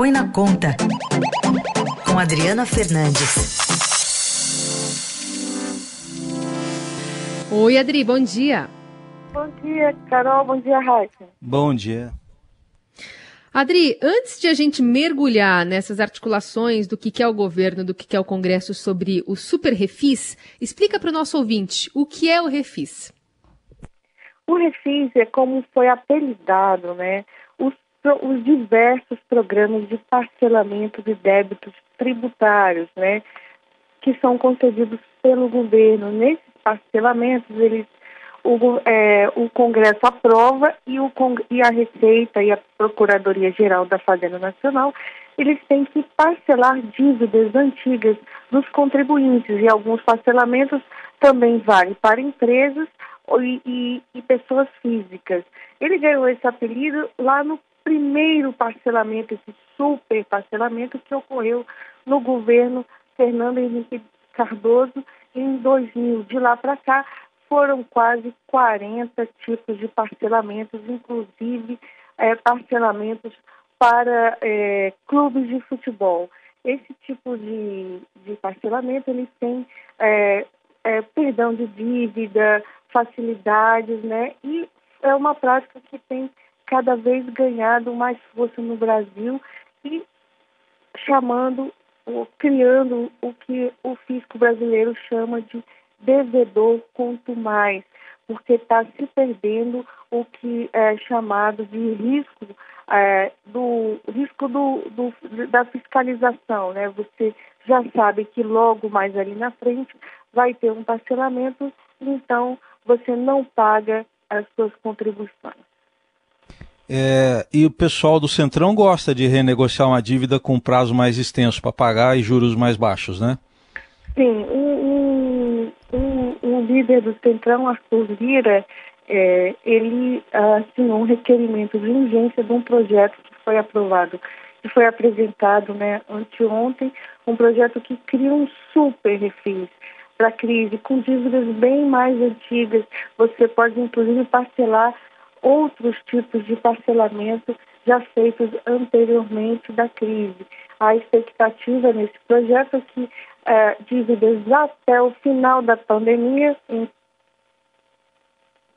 Põe na Conta, com Adriana Fernandes. Oi, Adri, bom dia. Bom dia, Carol. Bom dia, Raíssa. Bom dia. Adri, antes de a gente mergulhar nessas articulações do que é o governo, do que é o Congresso sobre o Super Refis, explica para o nosso ouvinte o que é o Refis. O Refis é como foi apelidado, né? Os, os diversos programas de parcelamento de débitos tributários, né? Que são concedidos pelo governo. Nesses parcelamentos, eles o, é, o Congresso aprova e, o, e a Receita e a Procuradoria-Geral da Fazenda Nacional, eles têm que parcelar dívidas antigas dos contribuintes e alguns parcelamentos também valem para empresas e, e, e pessoas físicas. Ele ganhou esse apelido lá no primeiro parcelamento, esse super parcelamento que ocorreu no governo Fernando Henrique Cardoso em 2000. De lá para cá, foram quase 40 tipos de parcelamentos, inclusive é, parcelamentos para é, clubes de futebol. Esse tipo de, de parcelamento, eles têm é, é, perdão de dívida, facilidades, né? E é uma prática que tem cada vez ganhado mais força no Brasil e chamando, criando o que o fisco brasileiro chama de devedor quanto mais, porque está se perdendo o que é chamado de risco é, do risco do, do, da fiscalização, né? Você já sabe que logo mais ali na frente vai ter um parcelamento, então você não paga as suas contribuições. É, e o pessoal do Centrão gosta de renegociar uma dívida com prazo mais extenso para pagar e juros mais baixos, né? Sim, o, o, líder do Centrão, Arthur Lira, é, ele assinou um requerimento de urgência de um projeto que foi aprovado, que foi apresentado né, anteontem, um projeto que cria um super refis para a crise, com dívidas bem mais antigas. Você pode, inclusive, parcelar outros tipos de parcelamento já feitos anteriormente da crise. A expectativa nesse projeto é que é, dívidas até o final da pandemia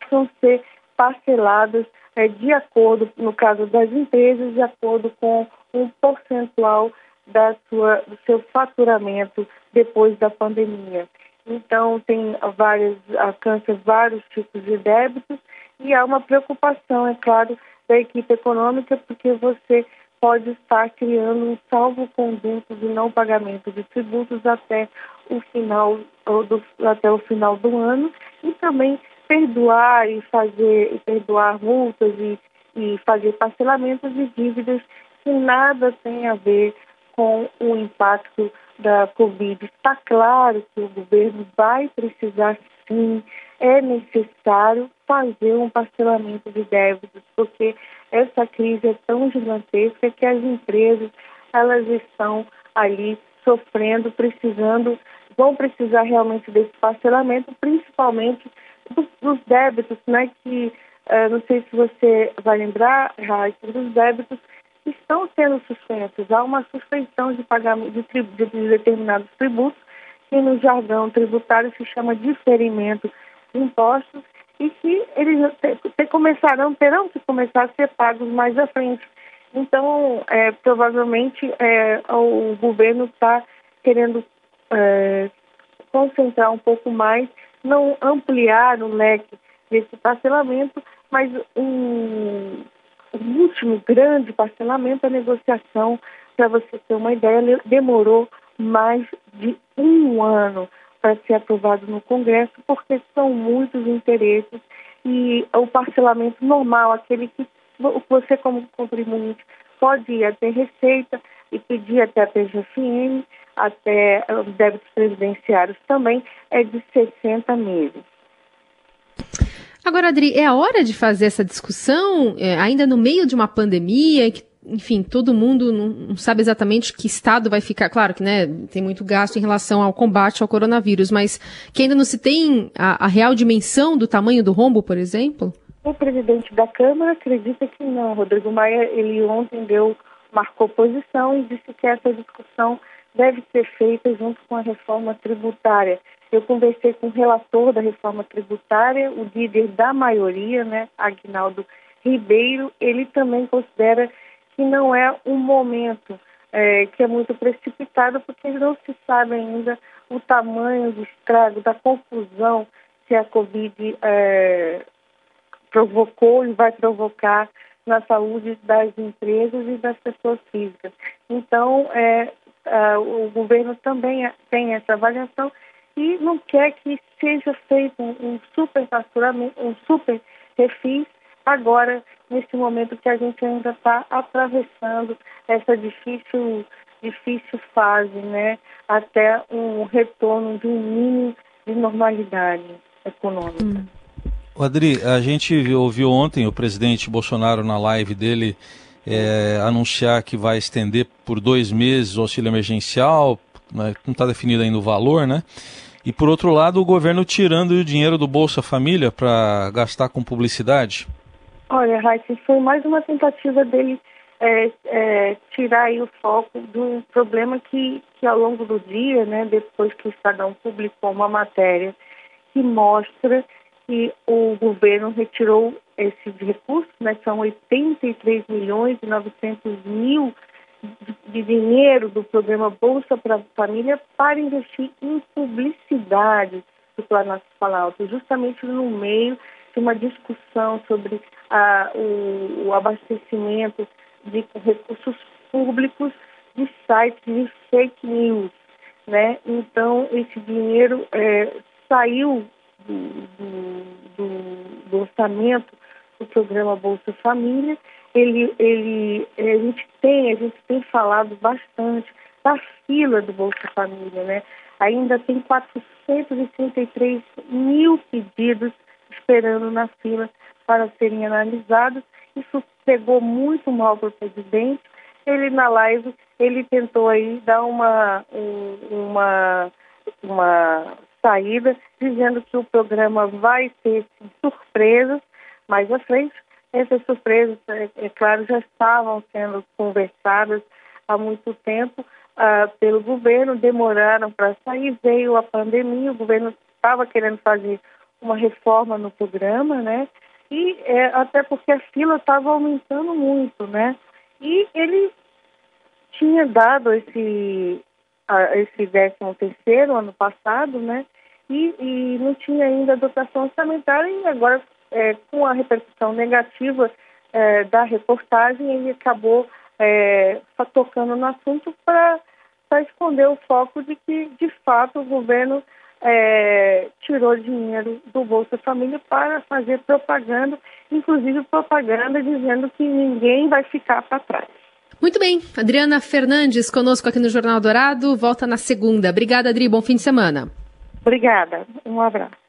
vão ser parceladas é, de acordo, no caso das empresas, de acordo com um percentual da sua, do seu faturamento depois da pandemia. Então, tem várias, alcança vários tipos de débitos e há uma preocupação, é claro, da equipe econômica, porque você pode estar criando um salvo-conduto de não pagamento de tributos até o final do, até o final do ano e também perdoar e fazer e perdoar multas e, e fazer parcelamentos de dívidas que nada tem a ver com o impacto da Covid. Está claro que o governo vai precisar sim, é necessário fazer um parcelamento de débitos, porque essa crise é tão gigantesca que as empresas elas estão ali sofrendo, precisando, vão precisar realmente desse parcelamento, principalmente dos, dos débitos, né? Que uh, não sei se você vai lembrar, Raíssa, dos débitos que estão sendo suspensos. Há uma suspensão de pagamento de, de, de determinados tributos, que no jargão tributário se chama diferimento de impostos, e que eles te, te começarão, terão que começar a ser pagos mais à frente. Então, é, provavelmente, é, o governo está querendo é, concentrar um pouco mais, não ampliar o leque desse parcelamento, mas um, o último grande parcelamento, a negociação, para você ter uma ideia, demorou mais de um ano para ser aprovado no Congresso, porque são muitos interesses e o parcelamento normal, aquele que você como contribuinte pode ir até Receita e pedir até a PGFM, até os débitos presidenciários também, é de 60 meses. Agora, Adri, é a hora de fazer essa discussão, é, ainda no meio de uma pandemia, que enfim, todo mundo não sabe exatamente que estado vai ficar. Claro que, né, tem muito gasto em relação ao combate ao coronavírus, mas que ainda não se tem a, a real dimensão do tamanho do rombo, por exemplo? O presidente da Câmara acredita que não. Rodrigo Maia, ele ontem deu marcou posição e disse que essa discussão deve ser feita junto com a reforma tributária. Eu conversei com o relator da reforma tributária, o líder da maioria, né, Agnaldo Ribeiro, ele também considera que não é um momento é, que é muito precipitado, porque não se sabe ainda o tamanho do estrago, da confusão que a Covid é, provocou e vai provocar na saúde das empresas e das pessoas físicas. Então, é, é, o governo também tem essa avaliação e não quer que seja feito um, um super faturamento, um super refis agora, nesse momento que a gente ainda está atravessando essa difícil, difícil fase, né? Até um retorno de um mínimo de normalidade econômica. Hum. Adri, a gente ouviu ontem o presidente Bolsonaro na live dele é, anunciar que vai estender por dois meses o auxílio emergencial, né, não está definido ainda o valor, né? E por outro lado, o governo tirando o dinheiro do Bolsa Família para gastar com publicidade. Olha, Raíssa, foi mais uma tentativa dele é, é, tirar o foco do problema que, que ao longo do dia, né, depois que o Estadão publicou uma matéria que mostra que o governo retirou esses recursos, né, são 83 milhões e 900 mil de, dinheiro do programa Bolsa para a Família para investir em publicidade do Planalto Planalto, justamente no meio uma discussão sobre a, o, o abastecimento de recursos públicos de sites de fake news, né? Então esse dinheiro é, saiu do, do, do, orçamento do programa Bolsa Família. Ele, ele, a gente tem, a gente tem falado bastante da fila do Bolsa Família, né? Ainda tem 433 mil pedidos esperando na fila para serem analisados. Isso pegou muito mal para o presidente. Ele na live ele tentou aí dar uma uma uma saída, dizendo que o programa vai ter surpresas mais à frente. Essas surpresas, é, é claro, já estavam sendo conversadas há muito tempo uh, pelo governo, demoraram para sair, veio a pandemia, o governo estava querendo fazer uma reforma no programa, né? E é, até porque a fila estava aumentando muito, né? E ele tinha dado esse esse 13 terceiro ano passado, né? E, e, não tinha ainda dotação orçamentária e agora é, com a repercussão negativa é, da reportagem ele acabou é, tocando no assunto para esconder o foco de que de fato o governo é, tirou dinheiro do Bolsa Família para fazer propaganda, inclusive propaganda dizendo que ninguém vai ficar para trás. Muito bem, Adriana Fernandes conosco aqui no Jornal Dourado, volta na segunda. Obrigada, Adri, bom fim de semana. Obrigada, um abraço.